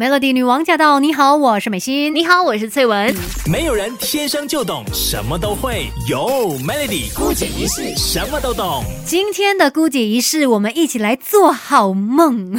Melody 女王驾到！你好，我是美心。你好，我是翠文。没有人天生就懂什么都会，有 Melody 姑姐仪式什么都懂。今天的姑姐仪式，我们一起来做好梦。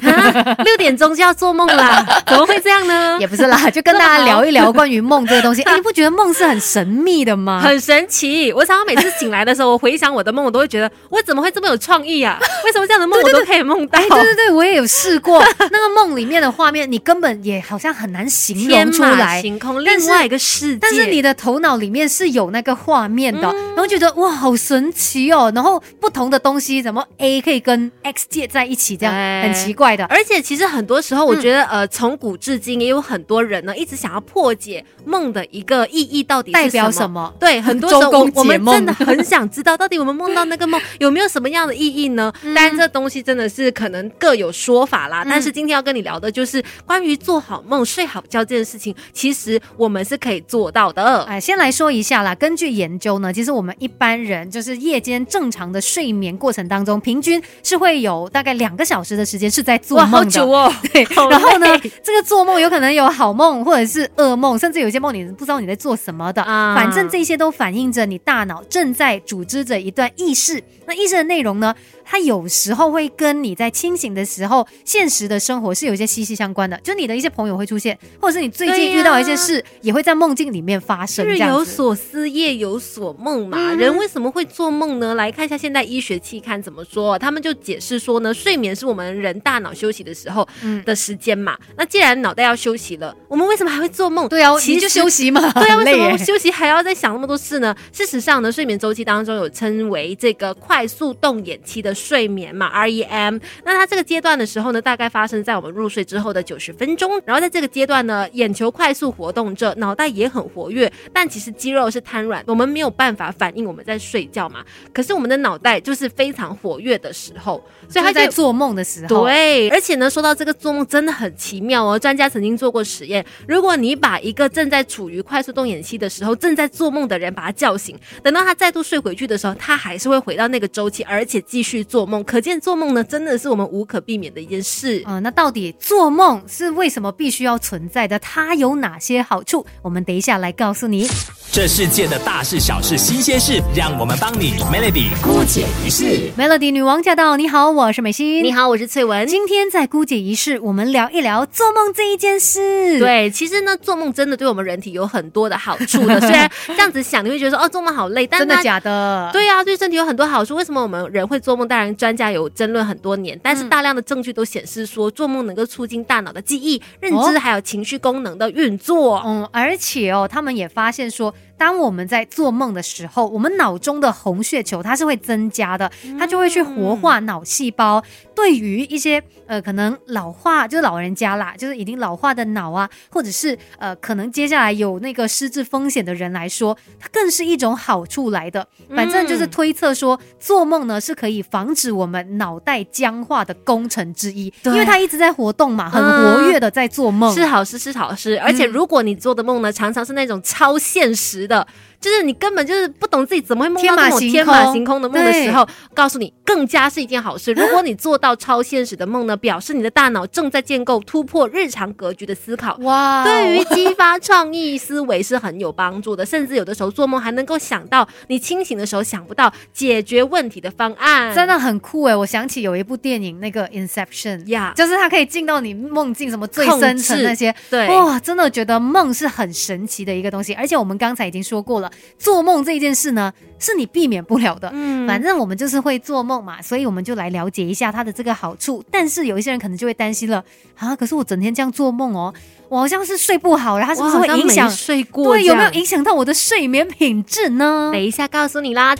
六点钟就要做梦啦，怎么会这样呢？也不是啦，就跟大家聊一聊关于梦这个东西。哎，你不觉得梦是很神秘的吗？很神奇。我常常每次醒来的时候，我回想我的梦，我都会觉得我怎么会这么有创意啊？为什么这样的梦我都可以梦到？对对对，我也有试过。那个梦里面的画面，你根本。也好像很难形容出来，星空另外一个世界。但是你的头脑里面是有那个画面的，然后觉得哇，好神奇哦！然后不同的东西，怎么 A 可以跟 X 界在一起，这样很奇怪的。而且其实很多时候，我觉得呃，从古至今也有很多人呢，一直想要破解梦的一个意义到底代表什么？对，很多时候 我们真的很想知道，到底我们梦到那个梦有没有什么样的意义呢？当然，这东西真的是可能各有说法啦。但是今天要跟你聊的就是关于。做好梦、睡好觉这件事情，其实我们是可以做到的。哎，先来说一下啦。根据研究呢，其实我们一般人就是夜间正常的睡眠过程当中，平均是会有大概两个小时的时间是在做梦的。好久哦。对。然后呢，这个做梦有可能有好梦，或者是噩梦，甚至有些梦你不知道你在做什么的。啊。反正这些都反映着你大脑正在组织着一段意识。那意识的内容呢？它有时候会跟你在清醒的时候，现实的生活是有一些息息相关的。就你的一些朋友会出现，或者是你最近遇到一些事，也会在梦境里面发生。日有所思，夜有所梦嘛。人为什么会做梦呢？来看一下现代医学期刊怎么说。他们就解释说呢，睡眠是我们人大脑休息的时候的时间嘛。那既然脑袋要休息了，我们为什么还会做梦？对啊，其实就休息嘛。对啊，为什么休息还要再想那么多事呢？事实上呢，睡眠周期当中有称为这个快速动眼期的。睡眠嘛，REM，那它这个阶段的时候呢，大概发生在我们入睡之后的九十分钟。然后在这个阶段呢，眼球快速活动着，脑袋也很活跃，但其实肌肉是瘫软，我们没有办法反应我们在睡觉嘛。可是我们的脑袋就是非常活跃的时候，所以他在做梦的时候。对，而且呢，说到这个做梦真的很奇妙哦。专家曾经做过实验，如果你把一个正在处于快速动眼期的时候正在做梦的人把他叫醒，等到他再度睡回去的时候，他还是会回到那个周期，而且继续。做梦，可见做梦呢，真的是我们无可避免的一件事啊。那到底做梦是为什么必须要存在的？它有哪些好处？我们等一下来告诉你。这世界的大事小事新鲜事，让我们帮你 Melody 姑姐仪式。Melody 女王驾到！你好，我是美心。你好，我是翠文。今天在姑姐仪式，我们聊一聊做梦这一件事。对，其实呢，做梦真的对我们人体有很多的好处的。虽然这样子想，你会觉得说哦，做梦好累，但真的假的？对啊，对身体有很多好处。为什么我们人会做梦？当然，专家有争论很多年，但是大量的证据都显示说，做梦能够促进大脑的记忆、认知还有情绪功能的运作。嗯，而且哦，他们也发现说。当我们在做梦的时候，我们脑中的红血球它是会增加的，它就会去活化脑细胞。对于一些呃可能老化，就是老人家啦，就是已经老化的脑啊，或者是呃可能接下来有那个失智风险的人来说，它更是一种好处来的。反正就是推测说，做梦呢是可以防止我们脑袋僵化的工程之一，因为它一直在活动嘛，很活跃的在做梦，是好事是好事。而且如果你做的梦呢，常常是那种超现实。的，就是你根本就是不懂自己怎么会梦到这种天马行空的梦的时候，告诉你更加是一件好事。如果你做到超现实的梦呢，表示你的大脑正在建构突破日常格局的思考。哇，对于激发创意思维是很有帮助的。甚至有的时候做梦还能够想到你清醒的时候想不到解决问题的方案，真的很酷哎！我想起有一部电影，那个 Inception 呀，就是它可以进到你梦境什么最深层那些。对，哇，真的觉得梦是很神奇的一个东西。而且我们刚才已经。说过了，做梦这件事呢，是你避免不了的。嗯，反正我们就是会做梦嘛，所以我们就来了解一下它的这个好处。但是有一些人可能就会担心了啊，可是我整天这样做梦哦，我好像是睡不好，然后是不是会影响睡过？对，有没有影响到我的睡眠品质呢？等一下告诉你啦。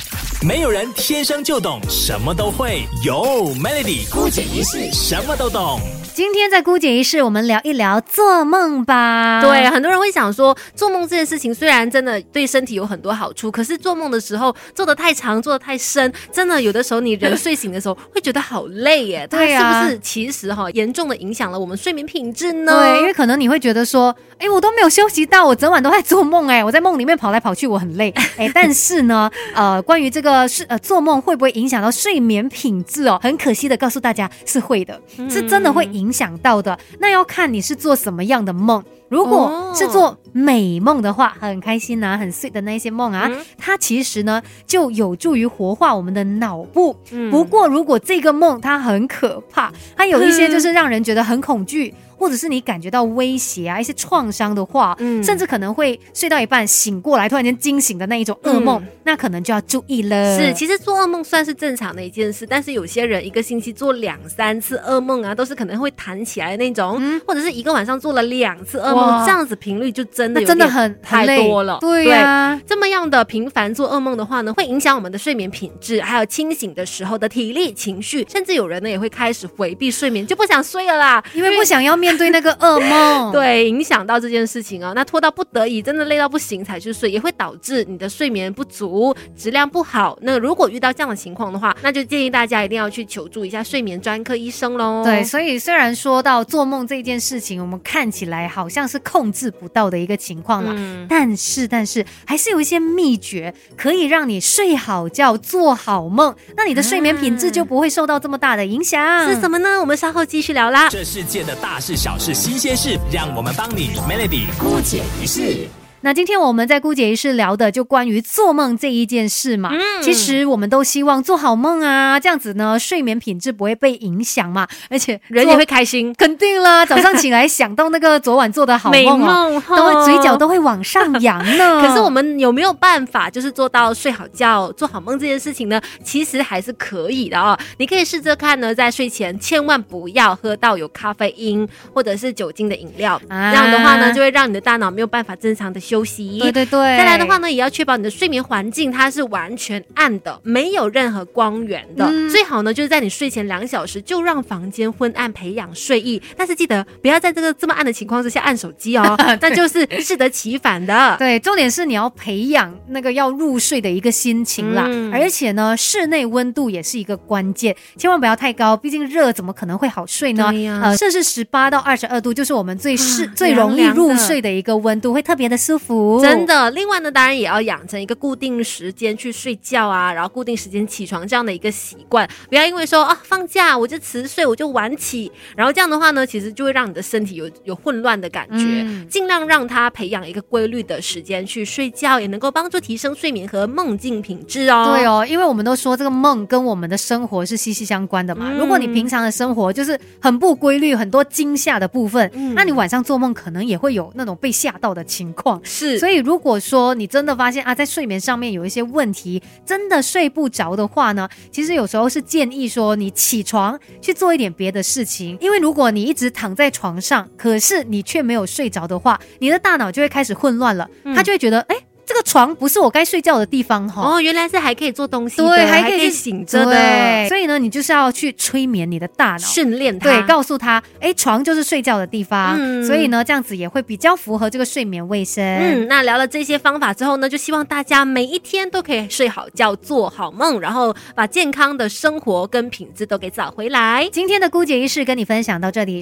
没有人天生就懂什么都会，有 Melody 孤姐一世什么都懂。今天在姑姐仪式，我们聊一聊做梦吧。对，很多人会想说，做梦这件事情虽然真的对身体有很多好处，可是做梦的时候做的太长，做的太深，真的有的时候你人睡醒的时候会觉得好累耶。对呀，是不是其实哈严重的影响了我们睡眠品质呢？对，因为可能你会觉得说，哎，我都没有休息到，我整晚都在做梦，哎，我在梦里面跑来跑去，我很累，哎，但是呢，呃，关于这个是呃做梦会不会影响到睡眠品质哦？很可惜的告诉大家是会的，是真的会影。影响到的。那要看你是做什么样的梦。如果是做美梦的话，很开心呐，很碎的那些梦啊，它其实呢就有助于活化我们的脑部。不过，如果这个梦它很可怕，它有一些 就是让人觉得很恐惧。或者是你感觉到威胁啊，一些创伤的话，嗯，甚至可能会睡到一半醒过来，突然间惊醒的那一种噩梦，那可能就要注意了。是，其实做噩梦算是正常的一件事，但是有些人一个星期做两三次噩梦啊，都是可能会弹起来的那种，嗯。或者是一个晚上做了两次噩梦，这样子频率就真的真的很太多了。对呀，这么样的频繁做噩梦的话呢，会影响我们的睡眠品质，还有清醒的时候的体力、情绪，甚至有人呢也会开始回避睡眠，就不想睡了啦，因为不想要面对那个噩梦。对，影响到这件事情啊，那拖到不得已，真的累到不行才去睡，也会导致你的睡眠不足，质量不好。那如果遇到这样的情况的话，那就建议大家一定要去求助一下睡眠专科医生喽。对，所以虽然说到做梦这件事情，我们看起来好像是控制不到的一个情况了，但是但是还是有一些秘诀可以让你睡好觉、做好梦，那你的睡眠品质就不会受到这么大的影响。是什么呢？我们稍后继续聊啦。这世界的大事小事新鲜。事，让我们帮你 Melody 姑解一事。那今天我们在姑姐仪式聊的就关于做梦这一件事嘛。嗯，其实我们都希望做好梦啊，这样子呢睡眠品质不会被影响嘛，而且人也会开心。肯定啦，早上起来想到那个昨晚做的好梦哦，都会嘴角都会往上扬呢。可是我们有没有办法就是做到睡好觉、做好梦这件事情呢？其实还是可以的哦。你可以试着看呢，在睡前千万不要喝到有咖啡因或者是酒精的饮料，这样的话呢就会让你的大脑没有办法正常的。休息，对对对。再来的话呢，也要确保你的睡眠环境它是完全暗的，没有任何光源的。最好呢，就是在你睡前两小时就让房间昏暗，培养睡意。但是记得不要在这个这么暗的情况之下按手机哦，那就是适得其反的。对，重点是你要培养那个要入睡的一个心情啦。而且呢，室内温度也是一个关键，千万不要太高，毕竟热怎么可能会好睡呢？呃，摄氏十八到二十二度就是我们最适最容易入睡的一个温度，会特别的舒服。真的，另外呢，当然也要养成一个固定时间去睡觉啊，然后固定时间起床这样的一个习惯，不要因为说啊放假我就迟睡，我就晚起，然后这样的话呢，其实就会让你的身体有有混乱的感觉。尽量让他培养一个规律的时间去睡觉，也能够帮助提升睡眠和梦境品质哦。对哦，因为我们都说这个梦跟我们的生活是息息相关的嘛。如果你平常的生活就是很不规律，很多惊吓的部分，那你晚上做梦可能也会有那种被吓到的情况。是，所以如果说你真的发现啊，在睡眠上面有一些问题，真的睡不着的话呢，其实有时候是建议说你起床去做一点别的事情，因为如果你一直躺在床上，可是你却没有睡着的话，你的大脑就会开始混乱了，他就会觉得哎。这个床不是我该睡觉的地方哈！哦，原来是还可以做东西，对，还可以醒着的。所以呢，你就是要去催眠你的大脑，训练它，对，告诉他，哎，床就是睡觉的地方。嗯所以呢，这样子也会比较符合这个睡眠卫生。嗯，那聊了这些方法之后呢，就希望大家每一天都可以睡好觉，做好梦，然后把健康的生活跟品质都给找回来。今天的姑姐仪式跟你分享到这里。